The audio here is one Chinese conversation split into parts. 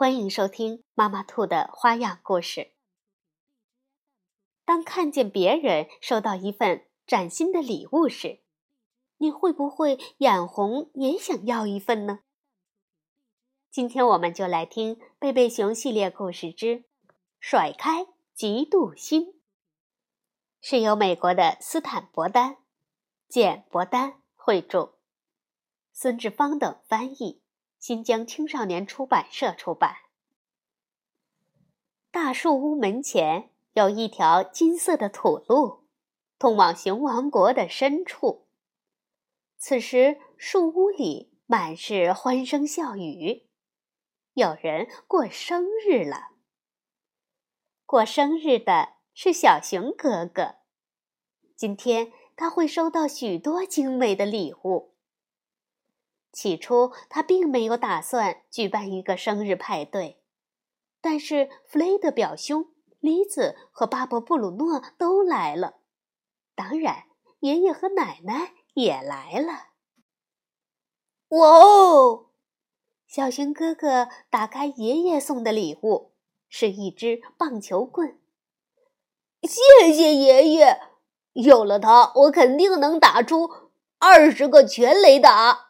欢迎收听妈妈兔的花样故事。当看见别人收到一份崭新的礼物时，你会不会眼红也想要一份呢？今天我们就来听《贝贝熊系列故事之甩开嫉妒心》，是由美国的斯坦伯丹、简伯丹绘著，孙志芳等翻译。新疆青少年出版社出版。大树屋门前有一条金色的土路，通往熊王国的深处。此时，树屋里满是欢声笑语，有人过生日了。过生日的是小熊哥哥，今天他会收到许多精美的礼物。起初，他并没有打算举办一个生日派对，但是弗雷德表兄、丽子和巴勃布鲁诺都来了，当然，爷爷和奶奶也来了。哇哦！小熊哥哥打开爷爷送的礼物，是一支棒球棍。谢谢爷爷，有了它，我肯定能打出二十个全垒打。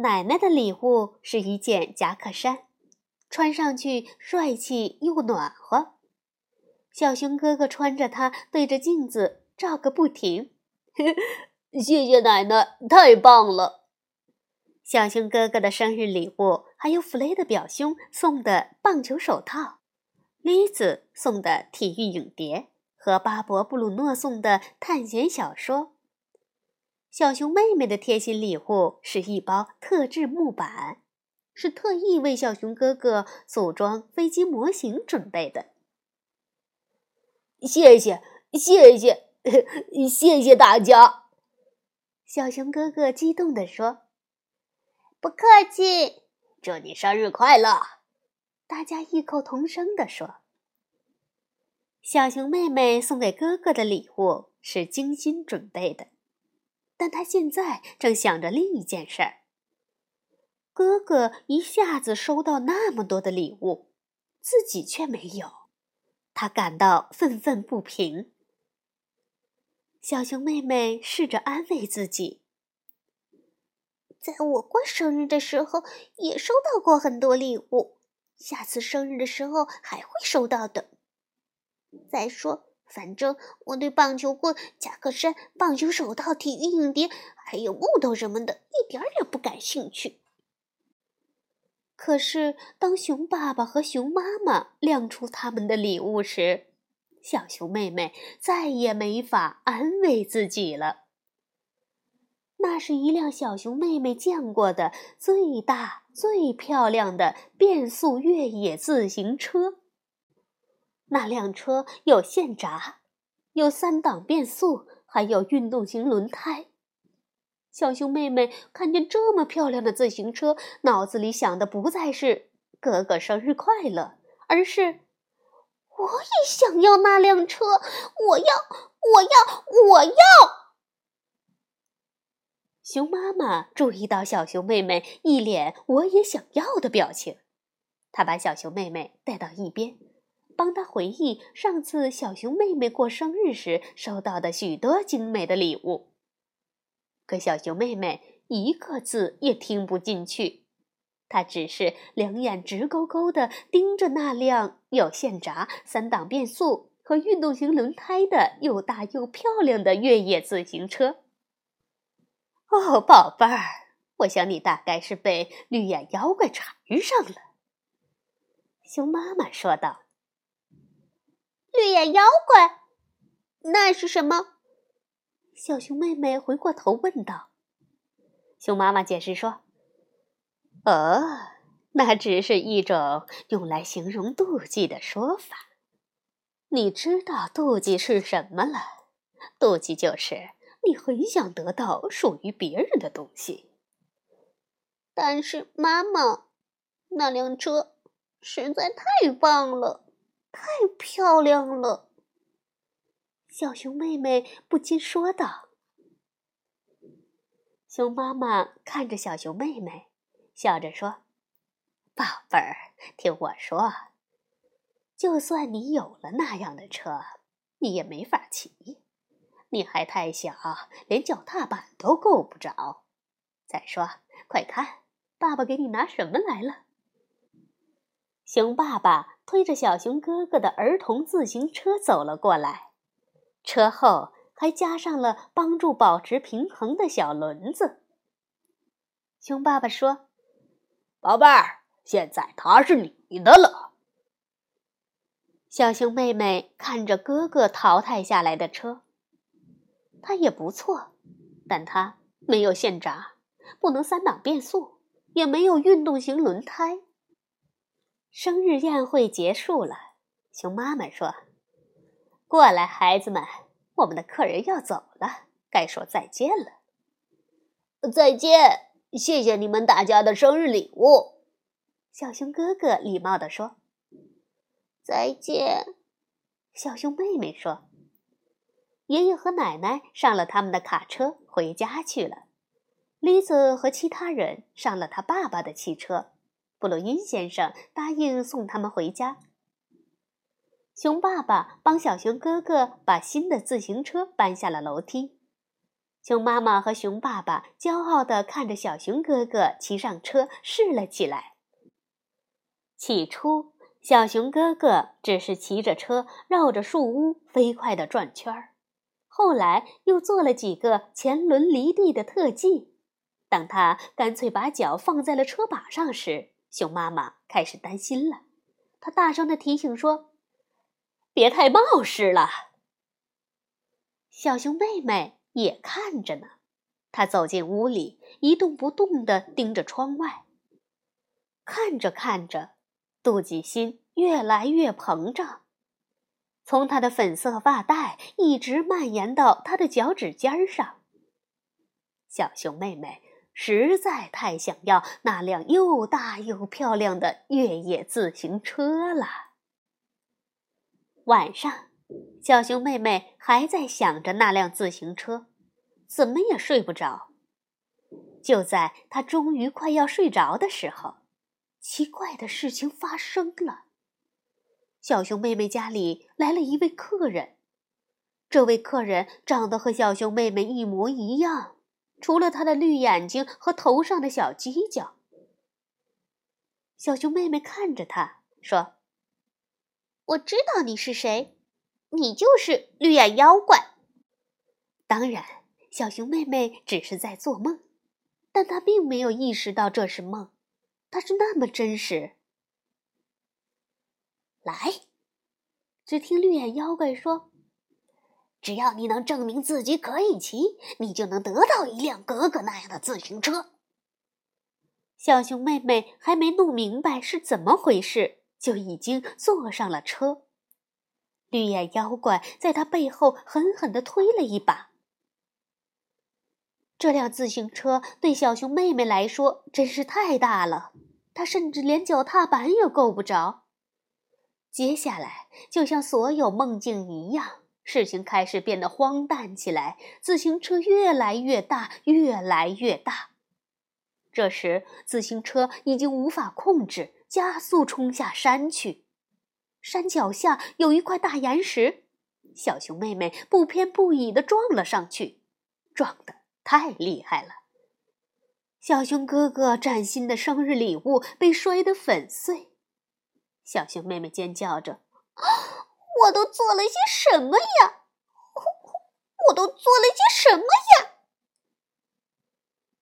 奶奶的礼物是一件夹克衫，穿上去帅气又暖和。小熊哥哥穿着它，对着镜子照个不停。谢谢奶奶，太棒了！小熊哥哥的生日礼物还有弗雷的表兄送的棒球手套，丽子送的体育影碟和巴勃布鲁诺送的探险小说。小熊妹妹的贴心礼物是一包特制木板，是特意为小熊哥哥组装飞机模型准备的。谢谢，谢谢，谢谢大家！小熊哥哥激动地说：“不客气，祝你生日快乐！”大家异口同声地说。小熊妹妹送给哥哥的礼物是精心准备的。但他现在正想着另一件事儿。哥哥一下子收到那么多的礼物，自己却没有，他感到愤愤不平。小熊妹妹试着安慰自己：“在我过生日的时候，也收到过很多礼物，下次生日的时候还会收到的。再说……”反正我对棒球棍、夹克衫、棒球手套、体育影碟，还有木头什么的，一点儿也不感兴趣。可是，当熊爸爸和熊妈妈亮出他们的礼物时，小熊妹妹再也没法安慰自己了。那是一辆小熊妹妹见过的最大、最漂亮的变速越野自行车。那辆车有线闸，有三档变速，还有运动型轮胎。小熊妹妹看见这么漂亮的自行车，脑子里想的不再是“哥哥生日快乐”，而是“我也想要那辆车，我要，我要，我要”。熊妈妈注意到小熊妹妹一脸“我也想要”的表情，她把小熊妹妹带到一边。帮他回忆上次小熊妹妹过生日时收到的许多精美的礼物，可小熊妹妹一个字也听不进去，她只是两眼直勾勾地盯着那辆有线闸、三档变速和运动型轮胎的又大又漂亮的越野自行车。哦，宝贝儿，我想你大概是被绿眼妖怪缠上了。”熊妈妈说道。绿眼妖怪，那是什么？小熊妹妹回过头问道。熊妈妈解释说：“哦，那只是一种用来形容妒忌的说法。你知道妒忌是什么了？妒忌就是你很想得到属于别人的东西。但是妈妈，那辆车实在太棒了，太漂亮了。小熊妹妹不禁说道。熊妈妈看着小熊妹妹，笑着说：“宝贝儿，听我说，就算你有了那样的车，你也没法骑。你还太小，连脚踏板都够不着。再说，快看，爸爸给你拿什么来了？”熊爸爸推着小熊哥哥的儿童自行车走了过来，车后。还加上了帮助保持平衡的小轮子。熊爸爸说：“宝贝儿，现在它是你的了。”小熊妹妹看着哥哥淘汰下来的车，它也不错，但它没有线闸，不能三档变速，也没有运动型轮胎。生日宴会结束了，熊妈妈说：“过来，孩子们。”我们的客人要走了，该说再见了。再见，谢谢你们大家的生日礼物。小熊哥哥礼貌地说：“再见。”小熊妹妹说：“爷爷和奶奶上了他们的卡车回家去了。”丽子和其他人上了他爸爸的汽车。布鲁因先生答应送他们回家。熊爸爸帮小熊哥哥把新的自行车搬下了楼梯，熊妈妈和熊爸爸骄傲地看着小熊哥哥骑上车试了起来。起初，小熊哥哥只是骑着车绕着树屋飞快地转圈儿，后来又做了几个前轮离地的特技。当他干脆把脚放在了车把上时，熊妈妈开始担心了，她大声地提醒说。别太冒失了。小熊妹妹也看着呢，她走进屋里，一动不动地盯着窗外。看着看着，妒忌心越来越膨胀，从她的粉色发带一直蔓延到她的脚趾尖上。小熊妹妹实在太想要那辆又大又漂亮的越野自行车了。晚上，小熊妹妹还在想着那辆自行车，怎么也睡不着。就在她终于快要睡着的时候，奇怪的事情发生了。小熊妹妹家里来了一位客人，这位客人长得和小熊妹妹一模一样，除了他的绿眼睛和头上的小犄角。小熊妹妹看着他说。我知道你是谁，你就是绿眼妖怪。当然，小熊妹妹只是在做梦，但她并没有意识到这是梦，它是那么真实。来，只听绿眼妖怪说：“只要你能证明自己可以骑，你就能得到一辆哥哥那样的自行车。”小熊妹妹还没弄明白是怎么回事。就已经坐上了车，绿眼妖怪在他背后狠狠地推了一把。这辆自行车对小熊妹妹来说真是太大了，她甚至连脚踏板也够不着。接下来，就像所有梦境一样，事情开始变得荒诞起来。自行车越来越大，越来越大。这时，自行车已经无法控制。加速冲下山去，山脚下有一块大岩石，小熊妹妹不偏不倚地撞了上去，撞得太厉害了。小熊哥哥崭新的生日礼物被摔得粉碎，小熊妹妹尖叫着：“ 我都做了些什么呀？我都做了些什么呀？”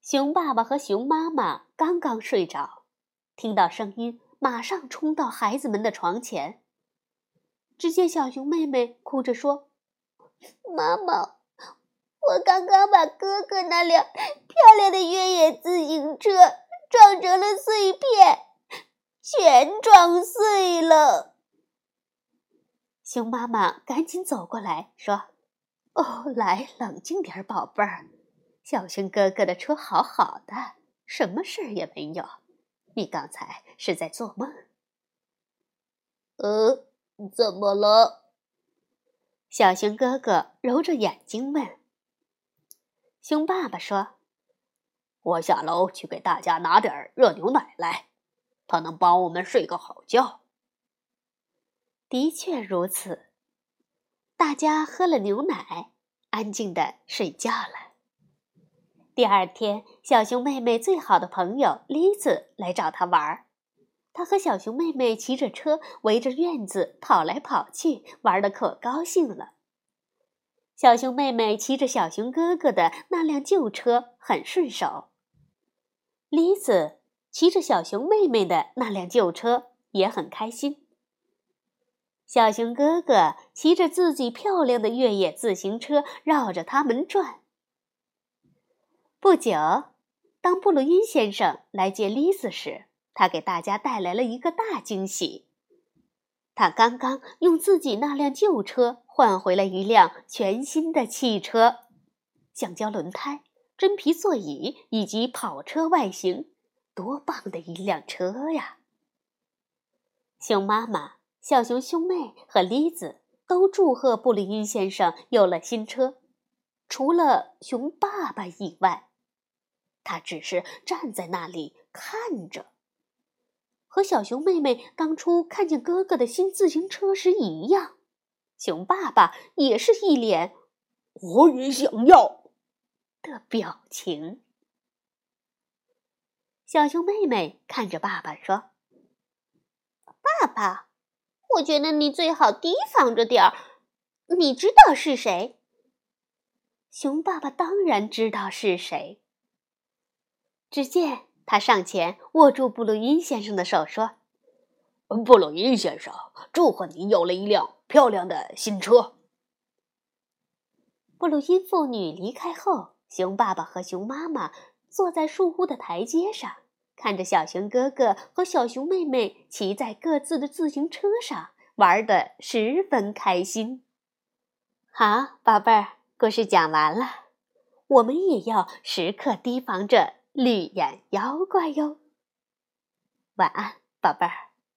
熊爸爸和熊妈妈刚刚睡着。听到声音，马上冲到孩子们的床前。只见小熊妹妹哭着说：“妈妈，我刚刚把哥哥那辆漂亮的越野自行车撞成了碎片，全撞碎了。熊妈妈赶紧走过来说：“哦，来，冷静点，宝贝儿。小熊哥哥的车好好的，什么事儿也没有。你刚才是在做梦。”“呃，怎么了？”小熊哥哥揉着眼睛问。熊爸爸说：“我下楼去给大家拿点热牛奶来，它能帮我们睡个好觉。”的确如此，大家喝了牛奶，安静的睡觉了。第二天，小熊妹妹最好的朋友栗子来找她玩儿。她和小熊妹妹骑着车围着院子跑来跑去，玩的可高兴了。小熊妹妹骑着小熊哥哥的那辆旧车很顺手，栗子骑着小熊妹妹的那辆旧车也很开心。小熊哥哥骑着自己漂亮的越野自行车绕着他们转。不久，当布鲁因先生来接丽丝时，他给大家带来了一个大惊喜。他刚刚用自己那辆旧车换回了一辆全新的汽车，橡胶轮胎、真皮座椅以及跑车外形，多棒的一辆车呀！熊妈妈。小熊兄妹和栗子都祝贺布里因先生有了新车，除了熊爸爸以外，他只是站在那里看着，和小熊妹妹当初看见哥哥的新自行车时一样。熊爸爸也是一脸“我也想要”的表情。小熊妹妹看着爸爸说：“爸爸。”我觉得你最好提防着点儿。你知道是谁？熊爸爸当然知道是谁。只见他上前握住布鲁因先生的手，说：“布鲁因先生，祝贺你有了一辆漂亮的新车。”布鲁因父女离开后，熊爸爸和熊妈妈坐在树屋的台阶上。看着小熊哥哥和小熊妹妹骑在各自的自行车上，玩得十分开心。好，宝贝儿，故事讲完了，我们也要时刻提防着绿眼妖怪哟。晚安，宝贝儿。